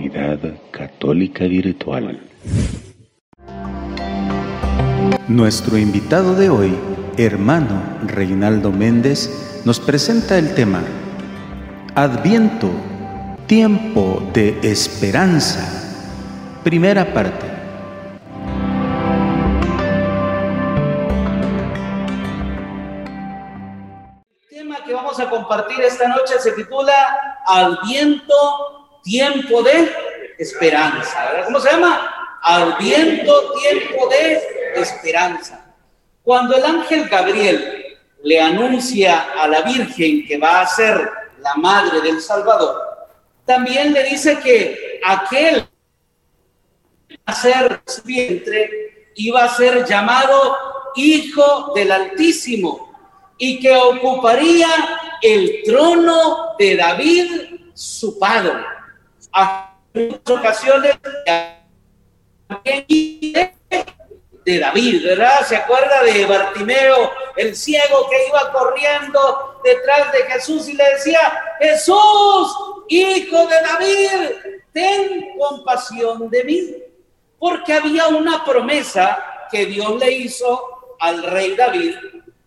Comunidad Católica Virtual. Nuestro invitado de hoy, hermano Reinaldo Méndez, nos presenta el tema Adviento, tiempo de esperanza. Primera parte. a compartir esta noche se titula Al viento, tiempo de esperanza. ¿Cómo se llama? Al viento, tiempo de esperanza. Cuando el ángel Gabriel le anuncia a la Virgen que va a ser la madre del Salvador, también le dice que aquel a ser su vientre iba a ser llamado Hijo del Altísimo y que ocuparía el trono de David, su padre. A muchas ocasiones de David, ¿verdad? ¿Se acuerda de Bartimeo, el ciego que iba corriendo detrás de Jesús y le decía, Jesús, hijo de David, ten compasión de mí? Porque había una promesa que Dios le hizo al rey David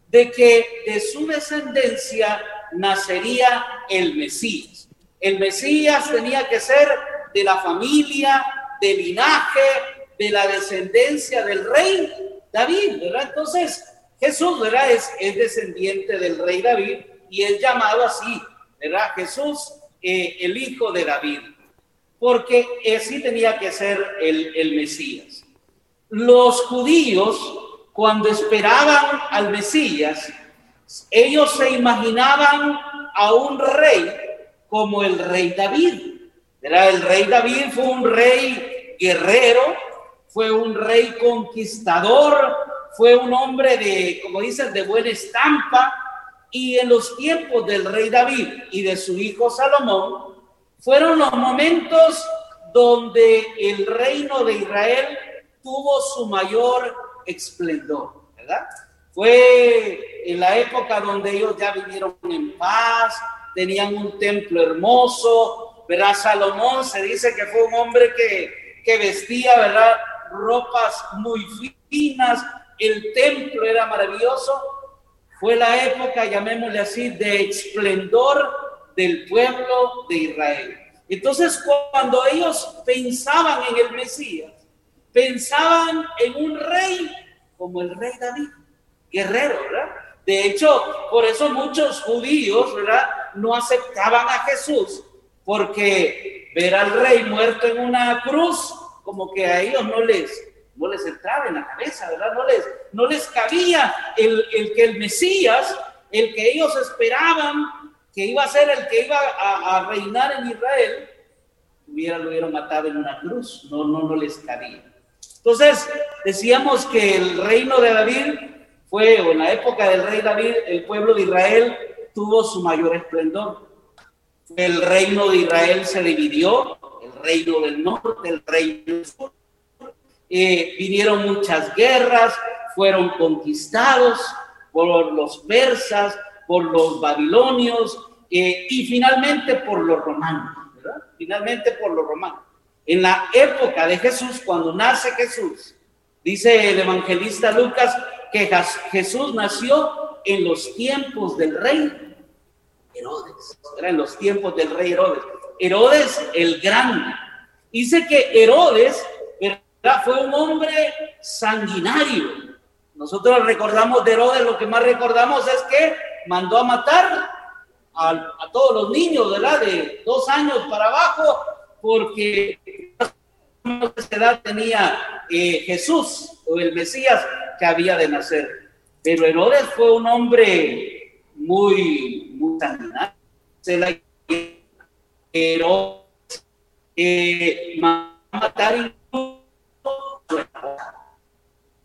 de que de su descendencia nacería el Mesías. El Mesías tenía que ser de la familia, del linaje, de la descendencia del rey David. Entonces, Jesús, ¿verdad? Es, es descendiente del rey David y es llamado así, ¿verdad? Jesús, eh, el hijo de David, porque así tenía que ser el, el Mesías. Los judíos cuando esperaban al Mesías, ellos se imaginaban a un rey como el rey David. Era el rey David fue un rey guerrero, fue un rey conquistador, fue un hombre de, como dicen, de buena estampa. Y en los tiempos del rey David y de su hijo Salomón, fueron los momentos donde el reino de Israel tuvo su mayor esplendor, ¿verdad? Fue en la época donde ellos ya vivieron en paz, tenían un templo hermoso, ¿verdad? Salomón se dice que fue un hombre que, que vestía, ¿verdad? Ropas muy finas, el templo era maravilloso. Fue la época, llamémosle así, de esplendor del pueblo de Israel. Entonces, cuando ellos pensaban en el Mesías, pensaban en un rey como el rey David, guerrero, ¿verdad? De hecho, por eso muchos judíos, ¿verdad? No aceptaban a Jesús, porque ver al rey muerto en una cruz, como que a ellos no les, no les entraba en la cabeza, ¿verdad? No les, no les cabía el, el que el Mesías, el que ellos esperaban que iba a ser el que iba a, a reinar en Israel, hubiera, lo hubieran matado en una cruz, no, no, no les cabía. Entonces, decíamos que el reino de David fue, o en la época del rey David, el pueblo de Israel tuvo su mayor esplendor. El reino de Israel se dividió, el reino del norte, el reino del sur. Eh, vinieron muchas guerras, fueron conquistados por los persas, por los babilonios eh, y finalmente por los romanos. Finalmente por los romanos. En la época de Jesús, cuando nace Jesús, dice el evangelista Lucas que Jesús nació en los tiempos del rey Herodes. Era en los tiempos del rey Herodes. Herodes el Grande. Dice que Herodes fue un hombre sanguinario. Nosotros recordamos de Herodes, lo que más recordamos es que mandó a matar a, a todos los niños, ¿verdad? De dos años para abajo, porque esa edad tenía eh, Jesús o el Mesías que había de nacer. Pero Herodes fue un hombre muy, muy sanguinario. Herodes eh, a matar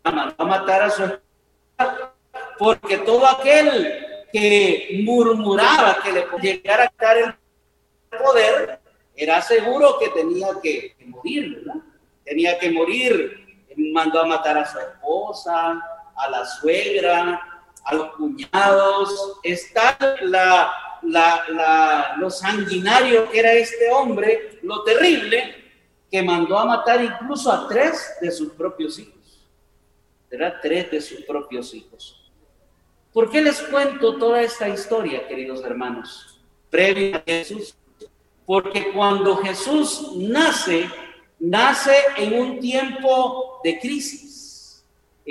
a matar a su esposa porque todo aquel que murmuraba que le llegara a dar el poder era seguro que tenía que, morir. Tenía que morir. Mandó a matar a su esposa, a la suegra, a los cuñados. Está la, la, lo sanguinario que era este hombre, lo terrible, que mandó a matar incluso a tres de sus propios hijos. Era tres de sus propios hijos. ¿Por qué les cuento toda esta historia, queridos hermanos? Previo a Jesús. Porque cuando Jesús nace, nace en un tiempo de crisis.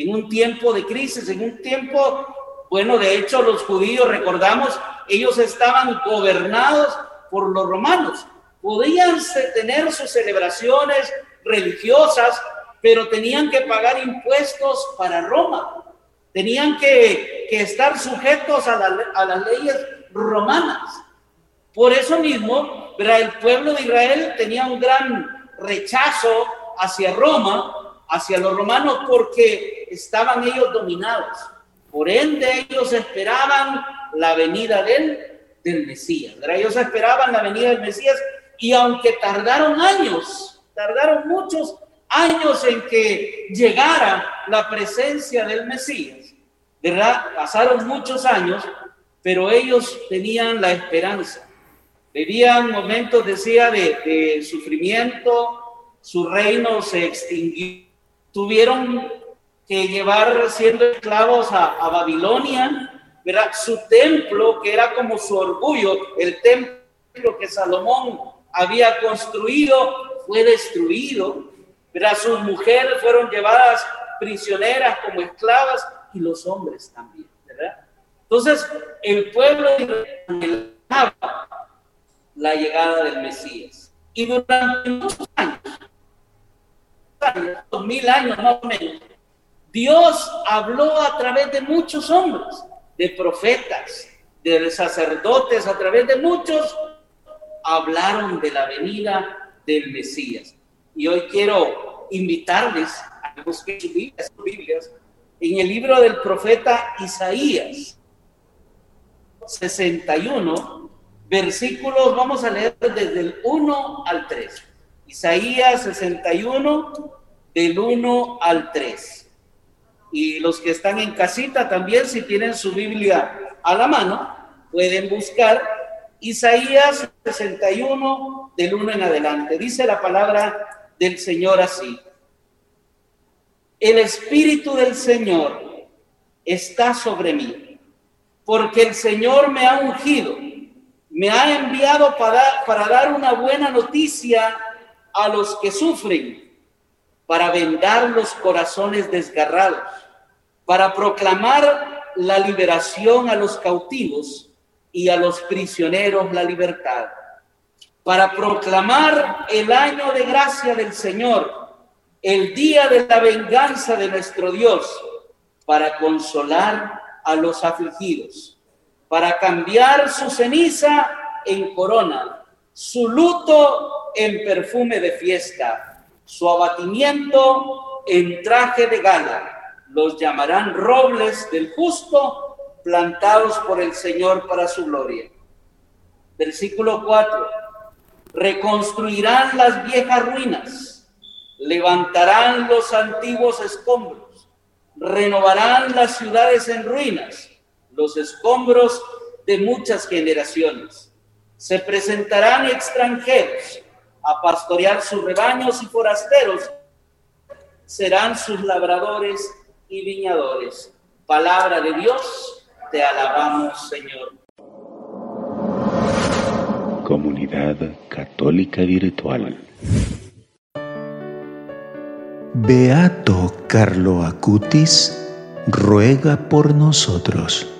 En un tiempo de crisis, en un tiempo, bueno, de hecho los judíos, recordamos, ellos estaban gobernados por los romanos podían tener sus celebraciones religiosas, pero tenían que pagar impuestos para Roma. Tenían que, estar sujetos a, a, las leyes romanas. Por eso mismo, el pueblo de Israel tenía un gran rechazo hacia Roma, hacia los romanos, porque estaban ellos dominados. Por ende, ellos esperaban la venida del, del Mesías. Ellos esperaban la venida del Mesías y aunque tardaron años, tardaron muchos años en que llegara la presencia del Mesías, ¿verdad? Pasaron muchos años, pero ellos tenían la esperanza. Vivían momentos, de, sufrimiento, su reino se extinguió, tuvieron que llevar siendo esclavos a, Babilonia, ¿verdad? Su templo, que era como su orgullo, el templo que Salomón había construido fue destruido. pero Sus mujeres fueron llevadas prisioneras como esclavas y los hombres también, ¿verdad? Entonces, el pueblo anhelaba la llegada del Mesías. Y durante muchos años, dos mil años más o menos, Dios habló a través de muchos hombres, de profetas, de sacerdotes, a través de muchos hablaron de la venida del Mesías. Y hoy quiero invitarles a busquen sus Biblias, en el libro del profeta Isaías 61, versículos, vamos a leer desde el 1 al 3. Isaías 61, del 1 al 3. Y los que están en casita también, si tienen su Biblia a la mano, pueden buscar Isaías 61, del 1 en adelante. Dice la palabra del Señor así. El Espíritu del Señor está sobre mí, porque el Señor me ha ungido, me ha enviado para, para dar una buena noticia a los que sufren, para vendar los corazones desgarrados, para proclamar la liberación a los cautivos y a los prisioneros la libertad, para proclamar el año de gracia del Señor, el día de la venganza de nuestro Dios, para consolar a los afligidos, para cambiar su ceniza en corona, su luto en perfume de fiesta, su abatimiento en traje de gala. Los llamarán robles del justo plantados por el Señor para su gloria. Versículo 4. Reconstruirán las viejas ruinas, levantarán los antiguos escombros, renovarán las ciudades en ruinas, los escombros de muchas generaciones. Se presentarán extranjeros a pastorear sus rebaños y forasteros serán sus labradores y viñadores. Palabra de Dios te alabamos, Señor. Comunidad Católica Virtual. Beato Carlo Acutis ruega por nosotros.